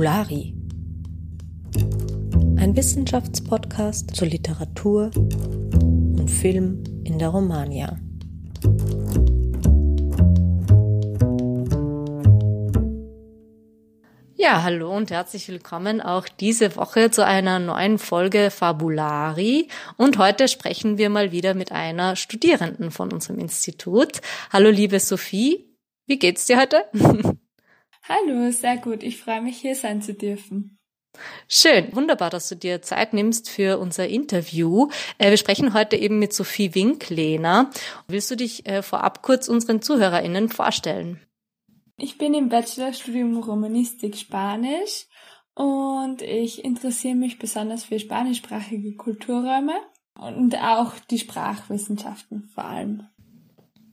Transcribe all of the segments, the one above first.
Fabulari. Ein Wissenschaftspodcast zur Literatur und Film in der Romania. Ja, hallo und herzlich willkommen auch diese Woche zu einer neuen Folge Fabulari. Und heute sprechen wir mal wieder mit einer Studierenden von unserem Institut. Hallo, liebe Sophie. Wie geht's dir heute? Hallo, sehr gut. Ich freue mich, hier sein zu dürfen. Schön, wunderbar, dass du dir Zeit nimmst für unser Interview. Äh, wir sprechen heute eben mit Sophie Winklehner. Willst du dich äh, vorab kurz unseren ZuhörerInnen vorstellen? Ich bin im Bachelorstudium Romanistik Spanisch und ich interessiere mich besonders für spanischsprachige Kulturräume und auch die Sprachwissenschaften vor allem.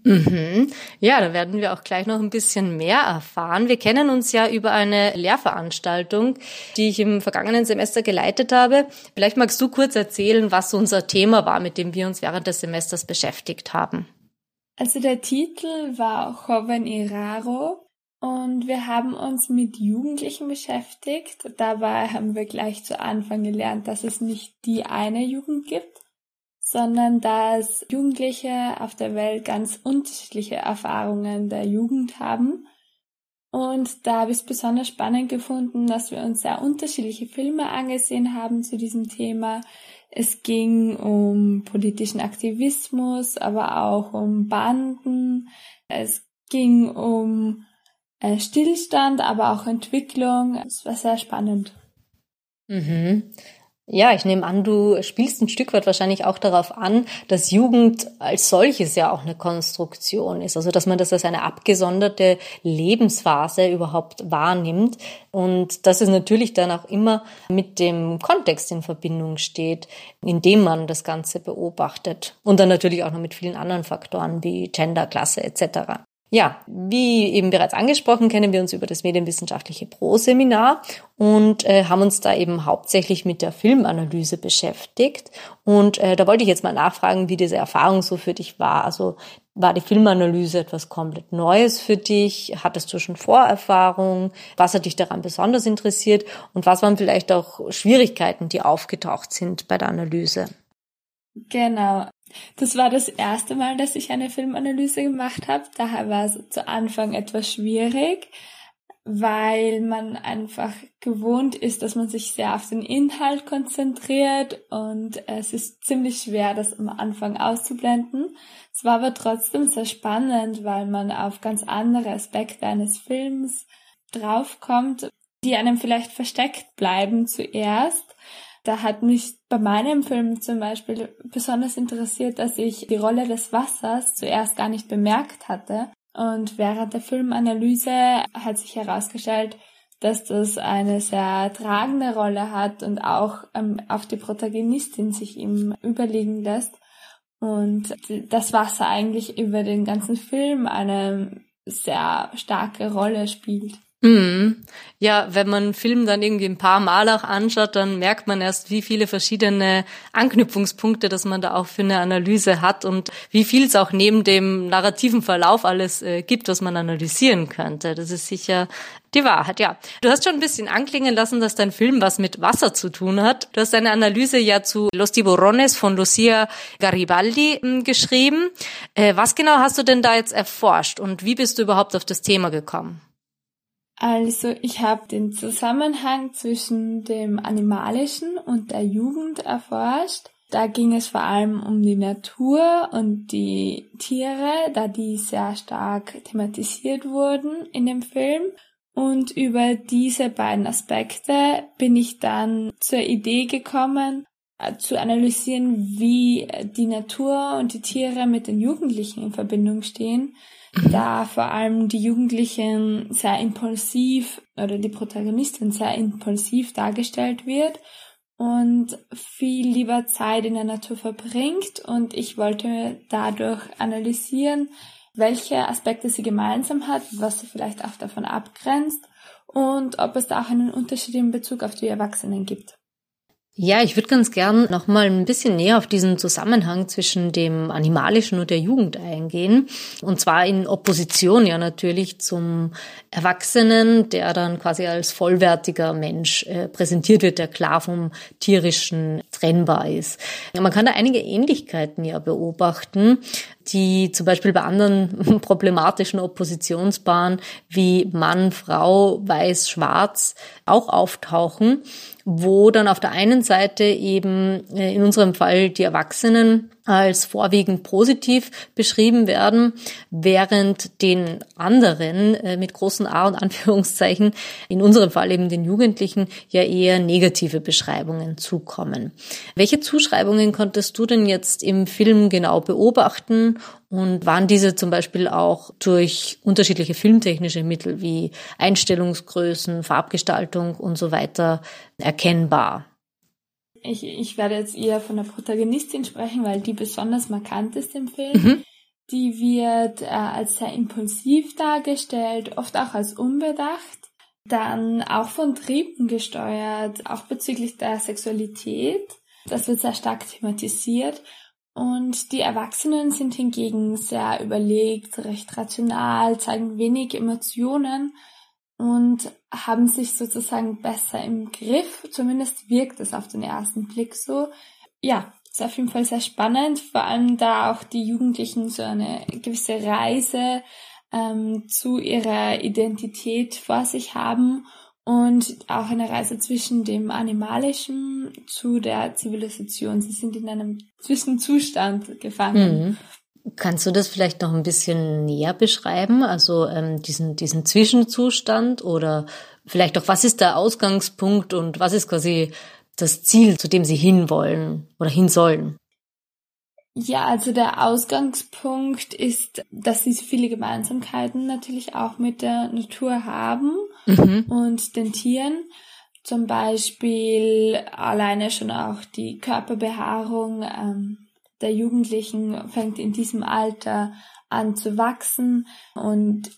Mhm. Ja, da werden wir auch gleich noch ein bisschen mehr erfahren. Wir kennen uns ja über eine Lehrveranstaltung, die ich im vergangenen Semester geleitet habe. Vielleicht magst du kurz erzählen, was unser Thema war, mit dem wir uns während des Semesters beschäftigt haben. Also der Titel war Joven y Raro und wir haben uns mit Jugendlichen beschäftigt. Dabei haben wir gleich zu Anfang gelernt, dass es nicht die eine Jugend gibt, sondern dass Jugendliche auf der Welt ganz unterschiedliche Erfahrungen der Jugend haben. Und da habe ich es besonders spannend gefunden, dass wir uns sehr unterschiedliche Filme angesehen haben zu diesem Thema. Es ging um politischen Aktivismus, aber auch um Banden. Es ging um äh, Stillstand, aber auch Entwicklung. Es war sehr spannend. Mhm. Ja, ich nehme an, du spielst ein Stück weit wahrscheinlich auch darauf an, dass Jugend als solches ja auch eine Konstruktion ist. Also, dass man das als eine abgesonderte Lebensphase überhaupt wahrnimmt. Und dass es natürlich dann auch immer mit dem Kontext in Verbindung steht, in dem man das Ganze beobachtet. Und dann natürlich auch noch mit vielen anderen Faktoren wie Gender, Klasse etc. Ja, wie eben bereits angesprochen, kennen wir uns über das medienwissenschaftliche Pro-Seminar und äh, haben uns da eben hauptsächlich mit der Filmanalyse beschäftigt. Und äh, da wollte ich jetzt mal nachfragen, wie diese Erfahrung so für dich war. Also war die Filmanalyse etwas komplett Neues für dich? Hattest du schon Vorerfahrung? Was hat dich daran besonders interessiert? Und was waren vielleicht auch Schwierigkeiten, die aufgetaucht sind bei der Analyse? Genau. Das war das erste Mal, dass ich eine Filmanalyse gemacht habe. Daher war es zu Anfang etwas schwierig, weil man einfach gewohnt ist, dass man sich sehr auf den Inhalt konzentriert und es ist ziemlich schwer, das am Anfang auszublenden. Es war aber trotzdem sehr spannend, weil man auf ganz andere Aspekte eines Films draufkommt, die einem vielleicht versteckt bleiben zuerst da hat mich bei meinem Film zum Beispiel besonders interessiert, dass ich die Rolle des Wassers zuerst gar nicht bemerkt hatte. Und während der Filmanalyse hat sich herausgestellt, dass das eine sehr tragende Rolle hat und auch ähm, auf die Protagonistin sich ihm überlegen lässt. Und das Wasser eigentlich über den ganzen Film eine sehr starke Rolle spielt. Mhm. Ja, wenn man einen Film dann irgendwie ein paar Mal auch anschaut, dann merkt man erst, wie viele verschiedene Anknüpfungspunkte, dass man da auch für eine Analyse hat und wie viel es auch neben dem narrativen Verlauf alles äh, gibt, was man analysieren könnte. Das ist sicher die Wahrheit, ja. Du hast schon ein bisschen anklingen lassen, dass dein Film was mit Wasser zu tun hat. Du hast deine Analyse ja zu Los Tiburones von Lucia Garibaldi hm, geschrieben. Äh, was genau hast du denn da jetzt erforscht und wie bist du überhaupt auf das Thema gekommen? Also ich habe den Zusammenhang zwischen dem Animalischen und der Jugend erforscht. Da ging es vor allem um die Natur und die Tiere, da die sehr stark thematisiert wurden in dem Film. Und über diese beiden Aspekte bin ich dann zur Idee gekommen, äh, zu analysieren, wie die Natur und die Tiere mit den Jugendlichen in Verbindung stehen. Da vor allem die Jugendlichen sehr impulsiv oder die Protagonistin sehr impulsiv dargestellt wird und viel lieber Zeit in der Natur verbringt und ich wollte dadurch analysieren, welche Aspekte sie gemeinsam hat, was sie vielleicht auch davon abgrenzt und ob es da auch einen Unterschied in Bezug auf die Erwachsenen gibt. Ja, ich würde ganz gern noch mal ein bisschen näher auf diesen Zusammenhang zwischen dem Animalischen und der Jugend eingehen. Und zwar in Opposition ja natürlich zum Erwachsenen, der dann quasi als vollwertiger Mensch äh, präsentiert wird, der klar vom Tierischen trennbar ist. Ja, man kann da einige Ähnlichkeiten ja beobachten die zum Beispiel bei anderen problematischen Oppositionspaaren wie Mann, Frau, Weiß, Schwarz auch auftauchen, wo dann auf der einen Seite eben äh, in unserem Fall die Erwachsenen als vorwiegend positiv beschrieben werden, während den anderen äh, mit großen A und Anführungszeichen, in unserem Fall eben den Jugendlichen, ja eher negative Beschreibungen zukommen. Welche Zuschreibungen konntest du denn jetzt im Film genau beobachten und waren diese zum Beispiel auch durch unterschiedliche filmtechnische Mittel wie Einstellungsgrößen, Farbgestaltung und so weiter erkennbar? Ich, ich werde jetzt eher von der Protagonistin sprechen, weil die besonders markant ist im Film. Mhm. Die wird äh, als sehr impulsiv dargestellt, oft auch als unbedacht. Dann auch von Trieben gesteuert, auch bezüglich der Sexualität. Das wird sehr stark thematisiert. Und die Erwachsenen sind hingegen sehr überlegt, recht rational, zeigen wenig Emotionen und haben sich sozusagen besser im Griff. Zumindest wirkt es auf den ersten Blick so. Ja, ist auf jeden Fall sehr spannend, vor allem da auch die Jugendlichen so eine gewisse Reise ähm, zu ihrer Identität vor sich haben und auch eine Reise zwischen dem Animalischen zu der Zivilisation. Sie sind in einem Zwischenzustand gefangen. Mhm. Kannst du das vielleicht noch ein bisschen näher beschreiben? Also ähm, diesen, diesen Zwischenzustand oder vielleicht auch, was ist der Ausgangspunkt und was ist quasi das Ziel, zu dem sie hinwollen oder hin sollen? Ja, also der Ausgangspunkt ist, dass sie viele Gemeinsamkeiten natürlich auch mit der Natur haben mhm. und den Tieren. Zum Beispiel alleine schon auch die Körperbehaarung. Ähm, der Jugendlichen fängt in diesem Alter an zu wachsen. Und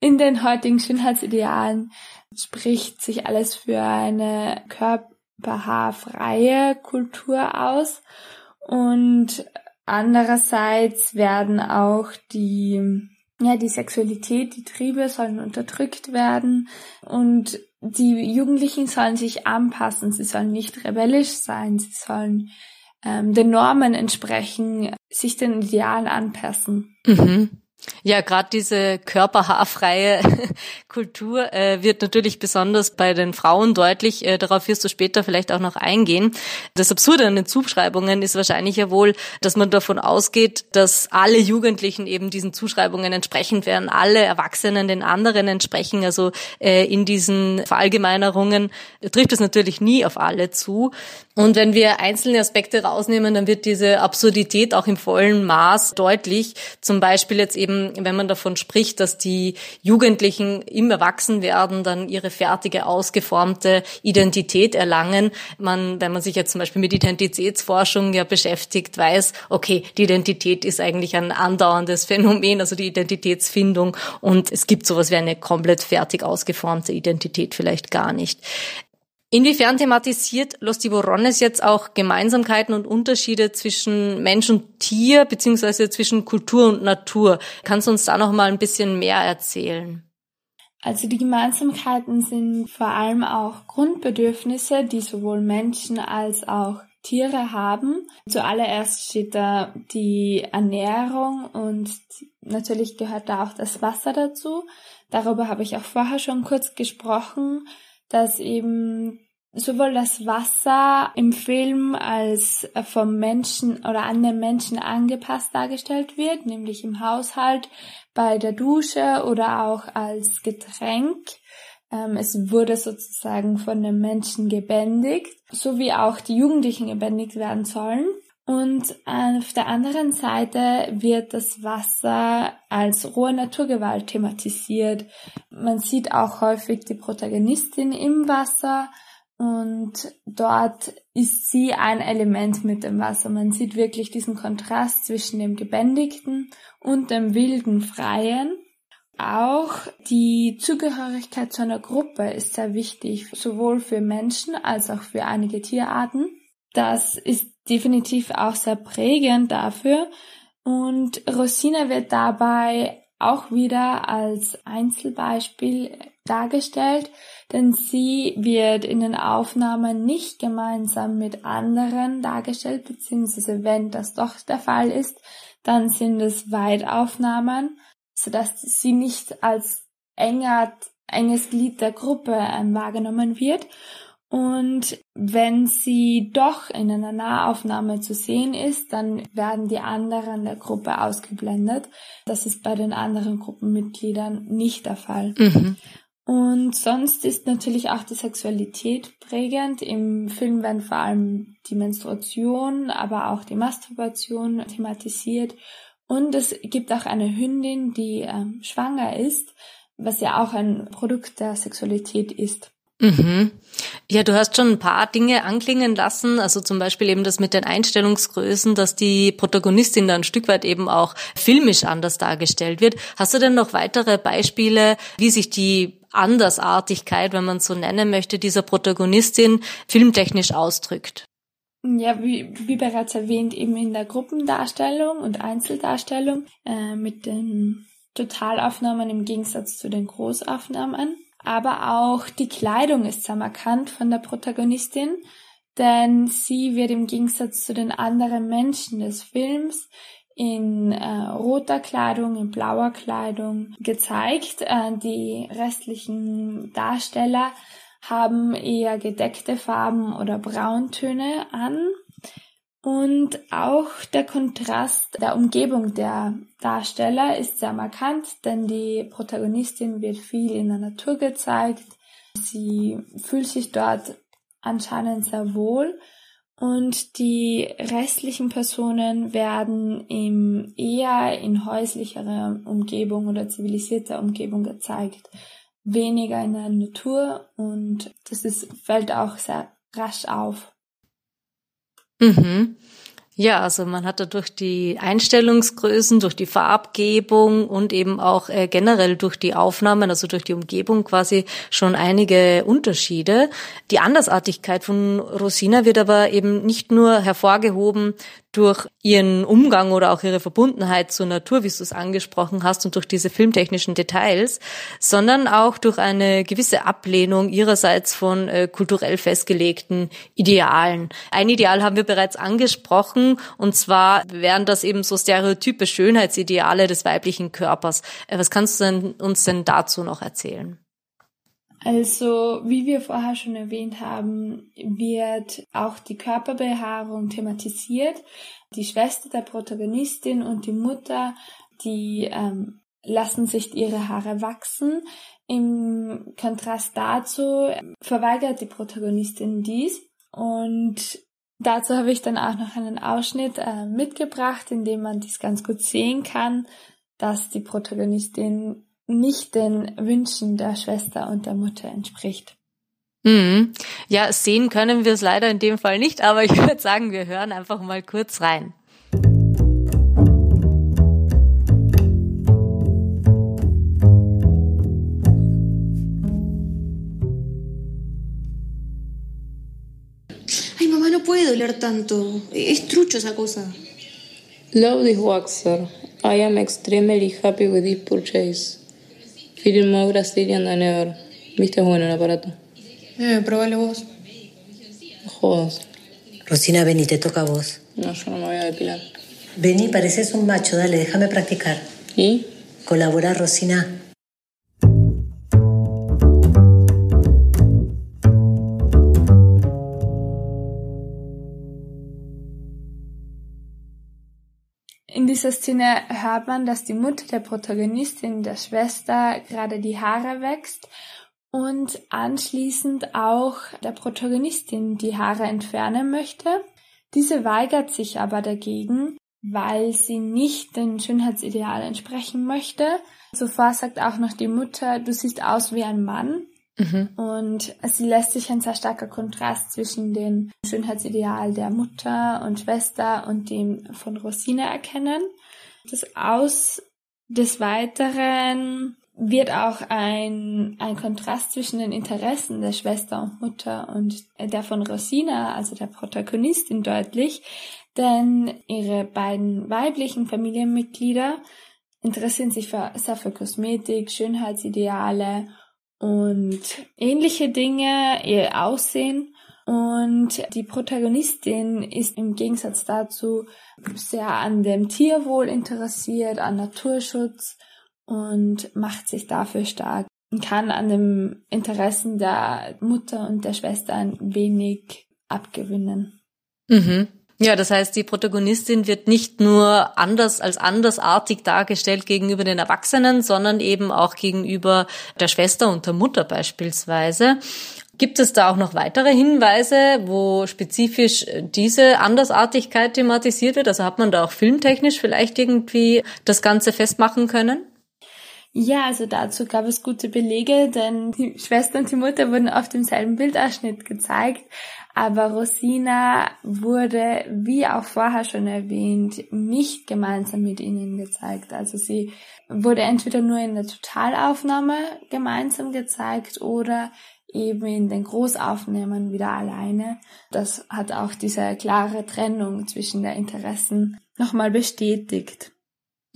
in den heutigen Schönheitsidealen spricht sich alles für eine körperhaarfreie Kultur aus. Und andererseits werden auch die ja, die Sexualität, die Triebe sollen unterdrückt werden. Und die Jugendlichen sollen sich anpassen, sie sollen nicht rebellisch sein, sie sollen ähm, den Normen entsprechen, sich den Idealen anpassen. Mhm. Ja, gerade diese körperhaarfreie Kultur äh, wird natürlich besonders bei den Frauen deutlich. Äh, darauf wirst du später vielleicht auch noch eingehen. Das Absurde an den Zuschreibungen ist wahrscheinlich ja wohl, dass man davon ausgeht, dass alle Jugendlichen eben diesen Zuschreibungen entsprechend werden, alle Erwachsenen den anderen entsprechen. Also äh, in diesen Verallgemeinerungen trifft es natürlich nie auf alle zu. Und wenn wir einzelne Aspekte rausnehmen, dann wird diese Absurdität auch im vollen Maß deutlich. Zum Beispiel jetzt eben, wenn man davon spricht, dass die Jugendlichen im Erwachsenwerden dann ihre fertige, ausgeformte Identität erlangen. Man, wenn man sich jetzt zum Beispiel mit Identitätsforschung ja beschäftigt, weiß, okay, die Identität ist eigentlich ein andauerndes Phänomen, also die Identitätsfindung. Und es gibt sowas wie eine komplett fertig ausgeformte Identität vielleicht gar nicht. Inwiefern thematisiert Los Tiburones jetzt auch Gemeinsamkeiten und Unterschiede zwischen Mensch und Tier beziehungsweise zwischen Kultur und Natur? Kannst du uns da noch mal ein bisschen mehr erzählen? Also die Gemeinsamkeiten sind vor allem auch Grundbedürfnisse, die sowohl Menschen als auch Tiere haben. Zuallererst steht da die Ernährung und natürlich gehört da auch das Wasser dazu. Darüber habe ich auch vorher schon kurz gesprochen dass eben sowohl das Wasser im Film als vom Menschen oder an den Menschen angepasst dargestellt wird, nämlich im Haushalt, bei der Dusche oder auch als Getränk. Ähm, es wurde sozusagen von den Menschen gebändigt, so wie auch die Jugendlichen gebändigt werden sollen. Und auf der anderen Seite wird das Wasser als rohe Naturgewalt thematisiert. Man sieht auch häufig die Protagonistin im Wasser und dort ist sie ein Element mit dem Wasser. Man sieht wirklich diesen Kontrast zwischen dem Gebändigten und dem wilden Freien. auch die Zugehörigkeit zu einer Gruppe ist sehr wichtig, sowohl für Menschen als auch für einige Tierarten. Das ist definitiv auch sehr prägend dafür. Und Rosina wird dabei auch wieder als Einzelbeispiel dargestellt, denn sie wird in den Aufnahmen nicht gemeinsam mit anderen dargestellt, beziehungsweise wenn das doch der Fall ist, dann sind es Weitaufnahmen, sodass sie nicht als enger, enges Glied der Gruppe ähm, wahrgenommen wird. Und wenn sie doch in einer Nahaufnahme zu sehen ist, dann werden die anderen der Gruppe ausgeblendet. Das ist bei den anderen Gruppenmitgliedern nicht der Fall. Mhm. Und sonst ist natürlich auch die Sexualität prägend. Im Film werden vor allem die Menstruation, aber auch die Masturbation thematisiert. Und es gibt auch eine Hündin, die äh, schwanger ist, was ja auch ein Produkt der Sexualität ist. Mhm. Ja, du hast schon ein paar Dinge anklingen lassen, also zum Beispiel eben das mit den Einstellungsgrößen, dass die Protagonistin da ein Stück weit eben auch filmisch anders dargestellt wird. Hast du denn noch weitere Beispiele, wie sich die Andersartigkeit, wenn man so nennen möchte, dieser Protagonistin filmtechnisch ausdrückt? Ja, wie, wie bereits erwähnt, eben in der Gruppendarstellung und Einzeldarstellung äh, mit den Totalaufnahmen im Gegensatz zu den Großaufnahmen aber auch die Kleidung ist sehr markant von der Protagonistin, denn sie wird im Gegensatz zu den anderen Menschen des Films in äh, roter Kleidung, in blauer Kleidung gezeigt. Äh, die restlichen Darsteller haben eher gedeckte Farben oder Brauntöne an. Und auch der Kontrast der Umgebung der Darsteller ist sehr markant, denn die Protagonistin wird viel in der Natur gezeigt. Sie fühlt sich dort anscheinend sehr wohl und die restlichen Personen werden im eher in häuslicherer Umgebung oder zivilisierter Umgebung gezeigt, weniger in der Natur und das ist, fällt auch sehr rasch auf. Mhm. Ja, also man hat dadurch die Einstellungsgrößen, durch die Farbgebung und eben auch äh, generell durch die Aufnahmen, also durch die Umgebung quasi schon einige Unterschiede. Die Andersartigkeit von Rosina wird aber eben nicht nur hervorgehoben durch ihren Umgang oder auch ihre Verbundenheit zur Natur, wie du es angesprochen hast, und durch diese filmtechnischen Details, sondern auch durch eine gewisse Ablehnung ihrerseits von äh, kulturell festgelegten Idealen. Ein Ideal haben wir bereits angesprochen, und zwar wären das eben so stereotype Schönheitsideale des weiblichen Körpers. Äh, was kannst du denn, uns denn dazu noch erzählen? Also, wie wir vorher schon erwähnt haben, wird auch die Körperbehaarung thematisiert. Die Schwester der Protagonistin und die Mutter, die ähm, lassen sich ihre Haare wachsen. Im Kontrast dazu verweigert die Protagonistin dies und dazu habe ich dann auch noch einen Ausschnitt äh, mitgebracht, in dem man dies ganz gut sehen kann, dass die Protagonistin nicht den Wünschen der Schwester und der Mutter entspricht. Mhm. Ja, sehen können wir es leider in dem Fall nicht, aber ich würde sagen, wir hören einfach mal kurz rein. Ay, mamá, no puede doler tanto. Es trucho esa cosa. Love this waxer. I am extremely happy with this purchase. More Brazilian than ever. Viste, es bueno el aparato. Eh, probale vos. No jodas. Rosina, vení, te toca a vos. No, yo no me voy a depilar. Vení, pareces un macho, dale, déjame practicar. ¿Y? Colabora, Rosina. Dieser Szene hört man, dass die Mutter der Protagonistin, der Schwester, gerade die Haare wächst und anschließend auch der Protagonistin die Haare entfernen möchte. Diese weigert sich aber dagegen, weil sie nicht dem Schönheitsideal entsprechen möchte. Zuvor sagt auch noch die Mutter, du siehst aus wie ein Mann. Mhm. Und sie lässt sich ein sehr starker Kontrast zwischen dem Schönheitsideal der Mutter und Schwester und dem von Rosine erkennen. Das Aus des Weiteren wird auch ein, ein Kontrast zwischen den Interessen der Schwester und Mutter und der von Rosina, also der Protagonistin, deutlich, denn ihre beiden weiblichen Familienmitglieder interessieren sich für, sehr für Kosmetik, Schönheitsideale und ähnliche Dinge, ihr Aussehen. Und die Protagonistin ist im Gegensatz dazu sehr an dem Tierwohl interessiert, an Naturschutz und macht sich dafür stark und kann an dem Interessen der Mutter und der Schwester ein wenig abgewinnen. Mhm. Ja, das heißt, die Protagonistin wird nicht nur anders als andersartig dargestellt gegenüber den Erwachsenen, sondern eben auch gegenüber der Schwester und der Mutter beispielsweise. Gibt es da auch noch weitere Hinweise, wo spezifisch diese Andersartigkeit thematisiert wird? Also hat man da auch filmtechnisch vielleicht irgendwie das Ganze festmachen können? Ja, also dazu gab es gute Belege, denn die Schwester und die Mutter wurden auf demselben Bildausschnitt gezeigt. Aber Rosina wurde, wie auch vorher schon erwähnt, nicht gemeinsam mit ihnen gezeigt. Also sie wurde entweder nur in der Totalaufnahme gemeinsam gezeigt oder eben in den Großaufnahmen wieder alleine. Das hat auch diese klare Trennung zwischen der Interessen nochmal bestätigt.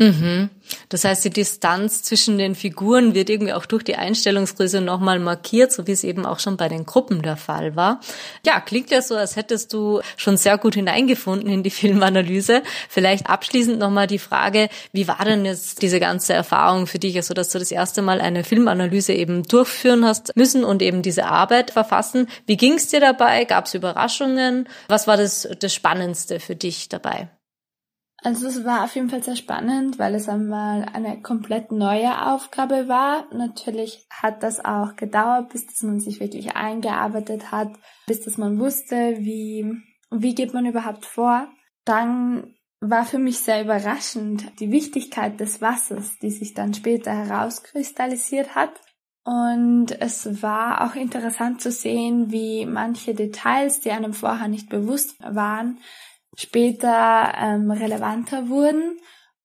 Mhm. Das heißt, die Distanz zwischen den Figuren wird irgendwie auch durch die Einstellungsgröße nochmal markiert, so wie es eben auch schon bei den Gruppen der Fall war. Ja, klingt ja so, als hättest du schon sehr gut hineingefunden in die Filmanalyse. Vielleicht abschließend nochmal die Frage, wie war denn jetzt diese ganze Erfahrung für dich, also dass du das erste Mal eine Filmanalyse eben durchführen hast müssen und eben diese Arbeit verfassen. Wie ging es dir dabei? Gab es Überraschungen? Was war das, das Spannendste für dich dabei? Also es war auf jeden Fall sehr spannend, weil es einmal eine komplett neue Aufgabe war. Natürlich hat das auch gedauert, bis dass man sich wirklich eingearbeitet hat, bis dass man wusste, wie, wie geht man überhaupt vor. Dann war für mich sehr überraschend die Wichtigkeit des Wassers, die sich dann später herauskristallisiert hat. Und es war auch interessant zu sehen, wie manche Details, die einem vorher nicht bewusst waren, später ähm, relevanter wurden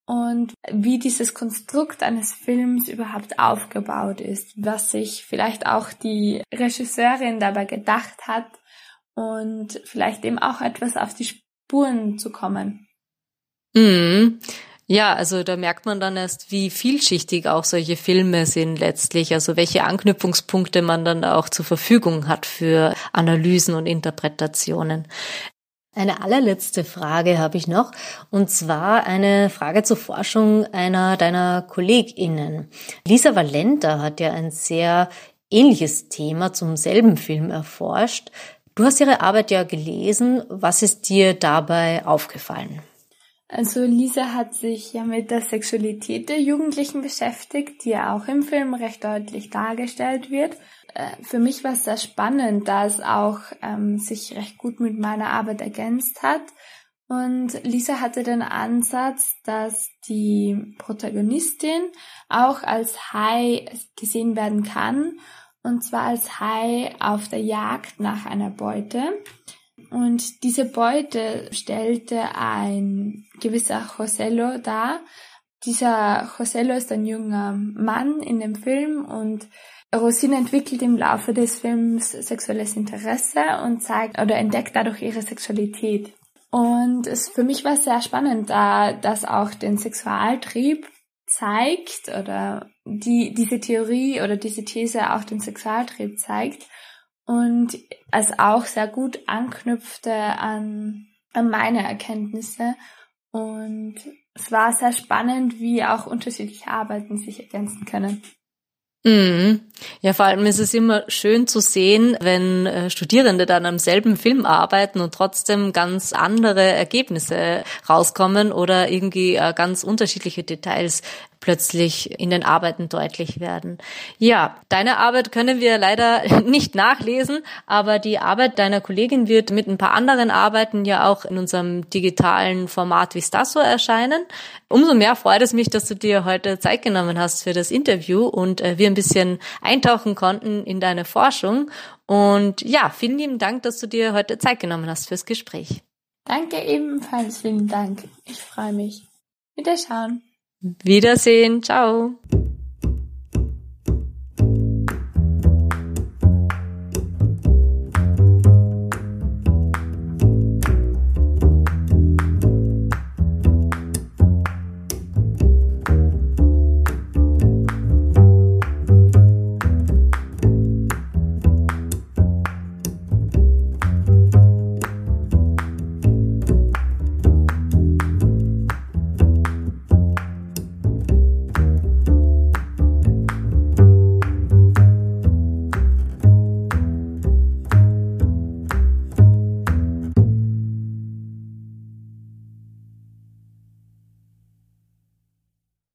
und wie dieses Konstrukt eines Films überhaupt aufgebaut ist, was sich vielleicht auch die Regisseurin dabei gedacht hat und vielleicht eben auch etwas auf die Spuren zu kommen. Mhm. Ja, also da merkt man dann erst, wie vielschichtig auch solche Filme sind letztlich, also welche Anknüpfungspunkte man dann auch zur Verfügung hat für Analysen und Interpretationen. Eine allerletzte Frage habe ich noch, und zwar eine Frage zur Forschung einer deiner KollegInnen. Lisa Valenta hat ja ein sehr ähnliches Thema zum selben Film erforscht. Du hast ihre Arbeit ja gelesen. Was ist dir dabei aufgefallen? Also Lisa hat sich ja mit der Sexualität der Jugendlichen beschäftigt, die ja auch im Film recht deutlich dargestellt wird. Äh, für mich war es sehr spannend, da es auch ähm, sich recht gut mit meiner Arbeit ergänzt hat. Und Lisa hatte den Ansatz, dass die Protagonistin auch als Hai gesehen werden kann, und zwar als Hai auf der Jagd nach einer Beute. Und diese Beute stellte ein gewisser Josello dar. Dieser Josello ist ein junger Mann in dem Film und Rosine entwickelt im Laufe des Films sexuelles Interesse und zeigt oder entdeckt dadurch ihre Sexualität. Und es für mich war sehr spannend, da das auch den Sexualtrieb zeigt oder die, diese Theorie oder diese These auch den Sexualtrieb zeigt und es auch sehr gut anknüpfte an, an meine Erkenntnisse und es war sehr spannend, wie auch unterschiedliche Arbeiten sich ergänzen können. Mhm. Ja, vor allem ist es immer schön zu sehen, wenn äh, Studierende dann am selben Film arbeiten und trotzdem ganz andere Ergebnisse rauskommen oder irgendwie äh, ganz unterschiedliche Details plötzlich in den Arbeiten deutlich werden. Ja, deine Arbeit können wir leider nicht nachlesen, aber die Arbeit deiner Kollegin wird mit ein paar anderen Arbeiten ja auch in unserem digitalen Format Vistasso erscheinen. Umso mehr freut es mich, dass du dir heute Zeit genommen hast für das Interview und äh, wir ein bisschen eintauchen konnten in deine Forschung. Und ja, vielen lieben Dank, dass du dir heute Zeit genommen hast fürs Gespräch. Danke ebenfalls, vielen Dank. Ich freue mich. Wiederschauen. Wiedersehen. Ciao.